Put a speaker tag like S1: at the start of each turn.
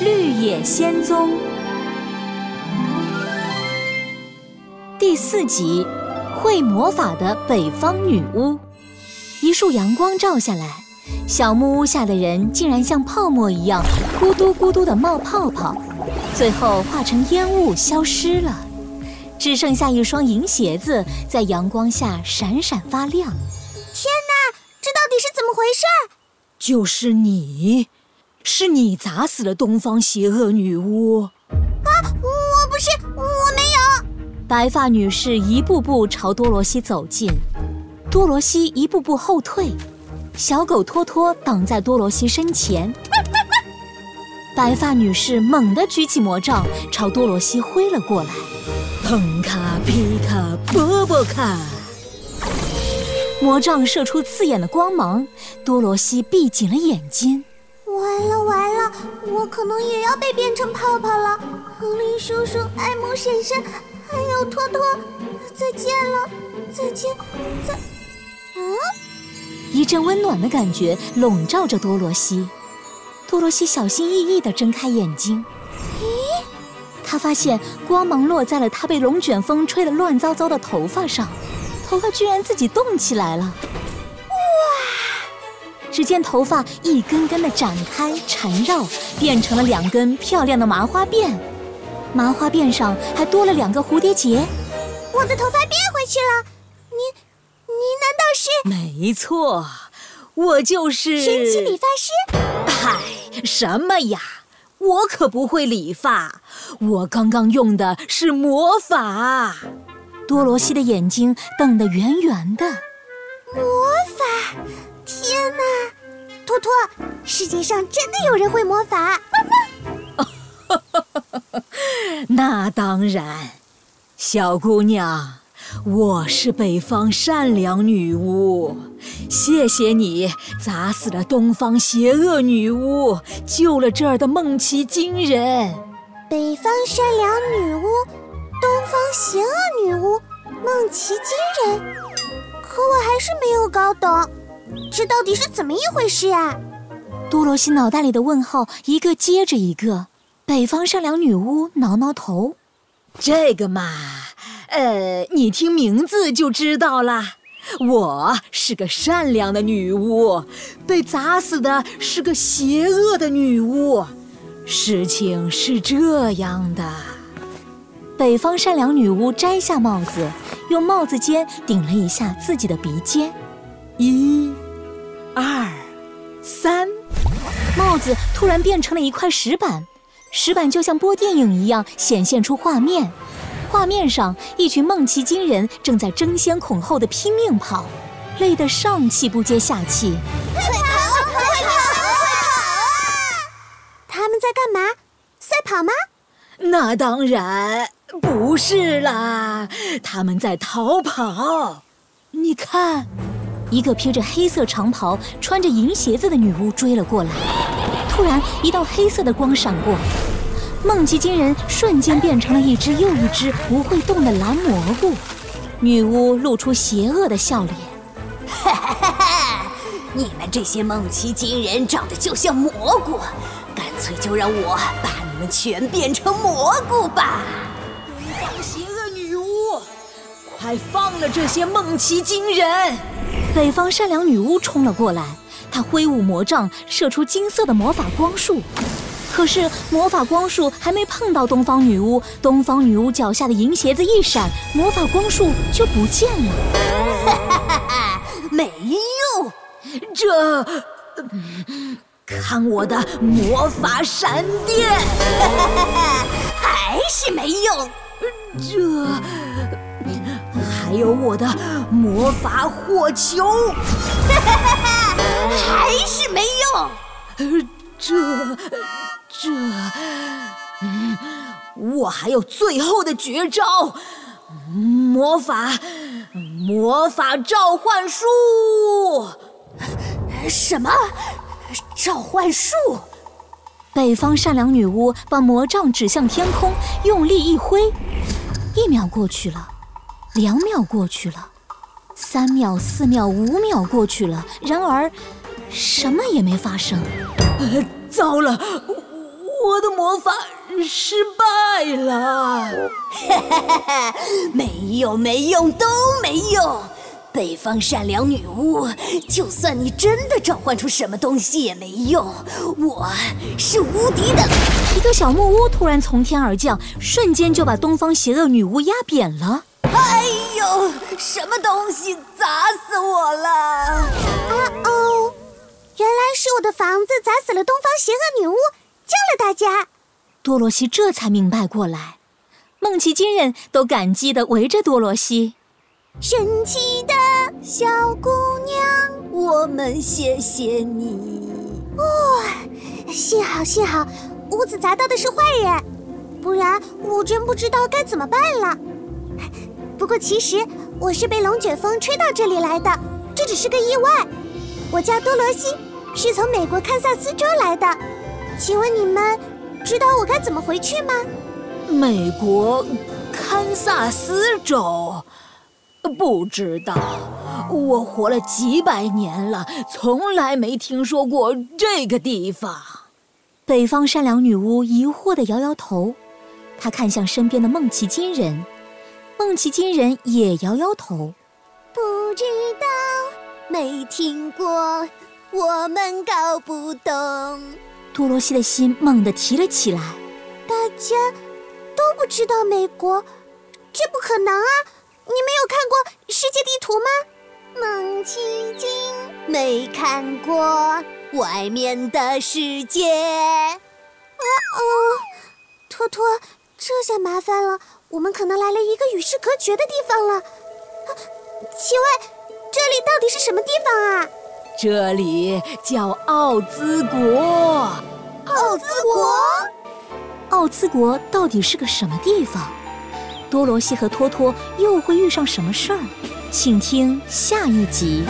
S1: 绿野仙踪》第四集：会魔法的北方女巫。一束阳光照下来，小木屋下的人竟然像泡沫一样咕嘟咕嘟的冒泡泡，最后化成烟雾消失了，只剩下一双银鞋子在阳光下闪闪发亮。
S2: 天哪，这到底是怎么回事？
S3: 就是你，是你砸死了东方邪恶女巫！啊，
S2: 我不是，我没有。
S1: 白发女士一步步朝多罗西走近。多罗西一步步后退，小狗托托挡在多罗西身前。白发女士猛地举起魔杖，朝多罗西挥了过来。
S3: 砰卡皮卡波波卡，
S1: 魔杖射出刺眼的光芒。多罗西闭紧了眼睛。
S2: 完了完了，我可能也要被变成泡泡了。亨利叔叔、艾姆婶婶，还有托托，再见了，再见，再。
S1: 嗯，一阵温暖的感觉笼罩着多罗西。多罗西小心翼翼地睁开眼睛，
S2: 咦，
S1: 他发现光芒落在了他被龙卷风吹得乱糟糟的头发上，头发居然自己动起来了。哇！只见头发一根根的展开缠绕，变成了两根漂亮的麻花辫，麻花辫上还多了两个蝴蝶结。
S2: 我的头发变回去了。您，您难道是？
S3: 没错，我就是
S2: 神奇理发师。
S3: 嗨，什么呀？我可不会理发，我刚刚用的是魔法。
S1: 多罗西的眼睛瞪得圆圆的。
S2: 魔法！天哪！托托，世界上真的有人会魔法？
S3: 那当然，小姑娘。我是北方善良女巫，谢谢你砸死了东方邪恶女巫，救了这儿的梦奇金人。
S2: 北方善良女巫，东方邪恶女巫，梦奇金人。可我还是没有搞懂，这到底是怎么一回事啊？
S1: 多罗西脑袋里的问号一个接着一个。北方善良女巫挠挠头，
S3: 这个嘛。呃，你听名字就知道啦。我是个善良的女巫，被砸死的是个邪恶的女巫。事情是这样的：
S1: 北方善良女巫摘下帽子，用帽子尖顶了一下自己的鼻尖。
S3: 一、
S1: 子突然变成了一块石板，石板就像播电影一样显现出画面。画面上，一群梦奇金人正在争先恐后的拼命跑，累得上气不接下气。
S2: 快跑！快跑！快跑啊！他们在干嘛？赛跑吗？
S3: 那当然不是啦，他们在逃跑。你看，
S1: 一个披着黑色长袍、穿着银鞋子的女巫追了过来。突然，一道黑色的光闪过。梦奇金人瞬间变成了一只又一只不会动的蓝蘑菇，女巫露出邪恶的笑脸：“
S4: 哈哈哈哈你们这些梦奇金人长得就像蘑菇，干脆就让我把你们全变成蘑菇吧！”
S3: 放邪恶女巫，快放了这些梦奇金人！
S1: 北方善良女巫冲了过来，他挥舞魔杖，射出金色的魔法光束。可是魔法光束还没碰到东方女巫，东方女巫脚下的银鞋子一闪，魔法光束就不见了。哈哈哈
S4: 哈没用，
S3: 这看我的魔法闪电！哈哈
S4: 哈还是没用，
S3: 这还有我的魔法火球！哈哈
S4: 哈哈还是没用，
S3: 这。这，嗯，我还有最后的绝招，魔法，魔法召唤术。
S4: 什么？召唤术？
S1: 北方善良女巫把魔杖指向天空，用力一挥。一秒过去了，两秒过去了，三秒、四秒、五秒过去了，然而，什么也没发生。
S3: 糟了！我的魔法失败了。
S4: 没用，没用，都没用。北方善良女巫，就算你真的召唤出什么东西也没用，我是无敌的。
S1: 一个小木屋突然从天而降，瞬间就把东方邪恶女巫压扁了。
S4: 哎呦，什么东西砸死
S2: 房子砸死了东方邪恶女巫，救了大家。
S1: 多罗西这才明白过来，梦奇金人都感激的围着多罗西。
S2: 神奇的小姑娘，
S4: 我们谢谢你。
S2: 哇，幸好幸好，屋子砸到的是坏人，不然我真不知道该怎么办了。不过其实我是被龙卷风吹到这里来的，这只是个意外。我叫多罗西，是从美国堪萨斯州来的。请问你们知道我该怎么回去吗？
S3: 美国堪萨斯州。不知道，我活了几百年了，从来没听说过这个地方。
S1: 北方善良女巫疑惑地摇摇头，她看向身边的梦奇金人，梦奇金人也摇摇头，
S2: 不知道，没听过，我们搞不懂。
S1: 多罗西的心猛地提了起来，
S2: 大家都不知道美国，这不可能啊！你没有看过世界地图吗？
S4: 梦奇金没看过外面的世界。
S2: 啊哦，托托，这下麻烦了，我们可能来了一个与世隔绝的地方了。啊请问这里到底是什么地方啊？
S3: 这里叫奥兹国。
S2: 奥兹国？
S1: 奥兹国到底是个什么地方？多罗西和托托又会遇上什么事儿？请听下一集。